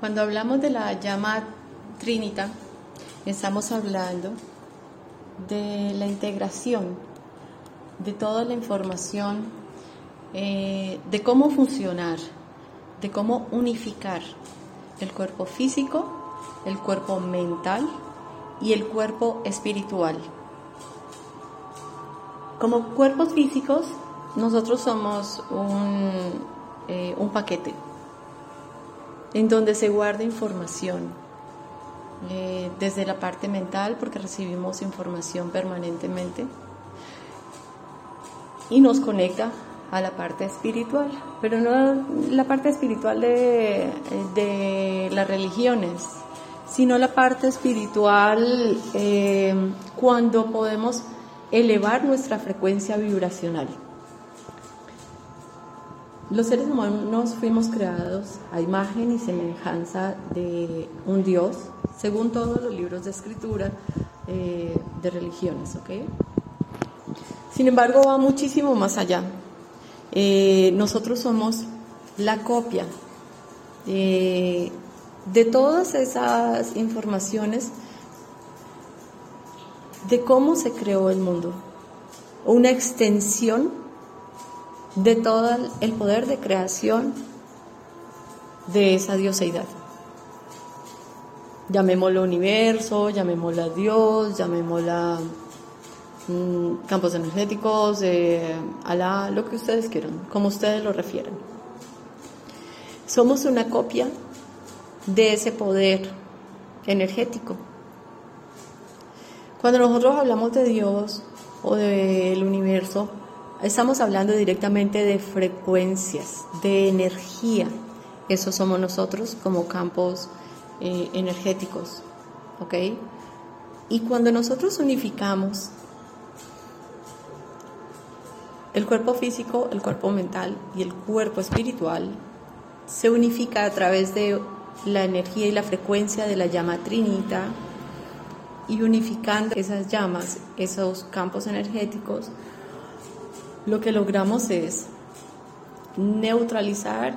Cuando hablamos de la llama Trinita, estamos hablando de la integración de toda la información, eh, de cómo funcionar, de cómo unificar el cuerpo físico, el cuerpo mental y el cuerpo espiritual. Como cuerpos físicos, nosotros somos un, eh, un paquete en donde se guarda información, eh, desde la parte mental, porque recibimos información permanentemente, y nos conecta a la parte espiritual, pero no la parte espiritual de, de las religiones, sino la parte espiritual eh, cuando podemos elevar nuestra frecuencia vibracional. Los seres humanos fuimos creados a imagen y semejanza de un Dios, según todos los libros de escritura eh, de religiones. Sin embargo, va muchísimo más allá. Eh, nosotros somos la copia de todas esas informaciones de cómo se creó el mundo, una extensión de todo el poder de creación de esa dioseidad. Llamémoslo universo, llamémoslo Dios, llamémoslo mm, campos energéticos, eh, Alá, lo que ustedes quieran, como ustedes lo refieran. Somos una copia de ese poder energético. Cuando nosotros hablamos de Dios o del universo, Estamos hablando directamente de frecuencias, de energía. Eso somos nosotros como campos eh, energéticos. ¿Ok? Y cuando nosotros unificamos el cuerpo físico, el cuerpo mental y el cuerpo espiritual, se unifica a través de la energía y la frecuencia de la llama trinita y unificando esas llamas, esos campos energéticos, lo que logramos es neutralizar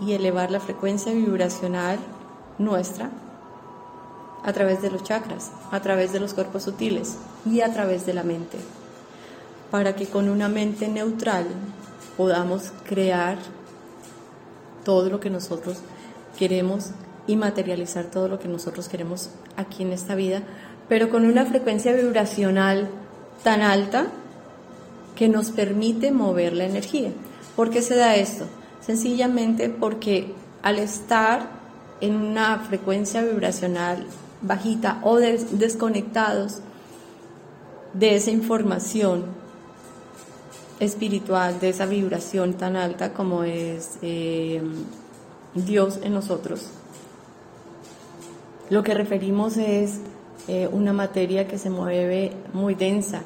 y elevar la frecuencia vibracional nuestra a través de los chakras, a través de los cuerpos sutiles y a través de la mente, para que con una mente neutral podamos crear todo lo que nosotros queremos y materializar todo lo que nosotros queremos aquí en esta vida, pero con una frecuencia vibracional tan alta que nos permite mover la energía. ¿Por qué se da esto? Sencillamente porque al estar en una frecuencia vibracional bajita o desconectados de esa información espiritual, de esa vibración tan alta como es eh, Dios en nosotros, lo que referimos es eh, una materia que se mueve muy densa,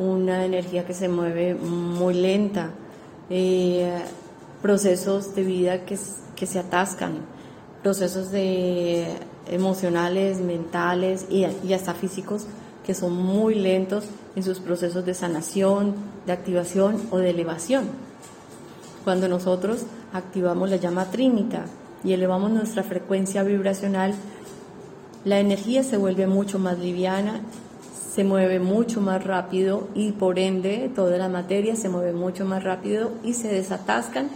una energía que se mueve muy lenta, eh, procesos de vida que, que, se atascan, procesos de emocionales, mentales y, y hasta físicos que son muy lentos en sus procesos de sanación, de activación o de elevación. Cuando nosotros activamos la llama trínica y elevamos nuestra frecuencia vibracional, la energía se vuelve mucho más liviana se mueve mucho más rápido y por ende toda la materia se mueve mucho más rápido y se desatascan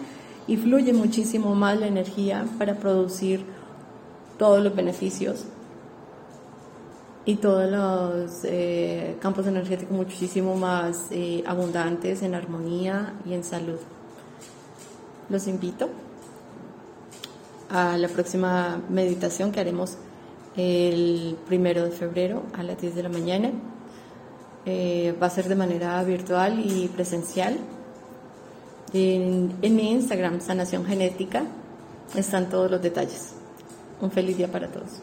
y fluye muchísimo más la energía para producir todos los beneficios y todos los eh, campos energéticos muchísimo más eh, abundantes en armonía y en salud. Los invito a la próxima meditación que haremos el primero de febrero a las 10 de la mañana. Eh, va a ser de manera virtual y presencial. En, en mi Instagram, Sanación Genética, están todos los detalles. Un feliz día para todos.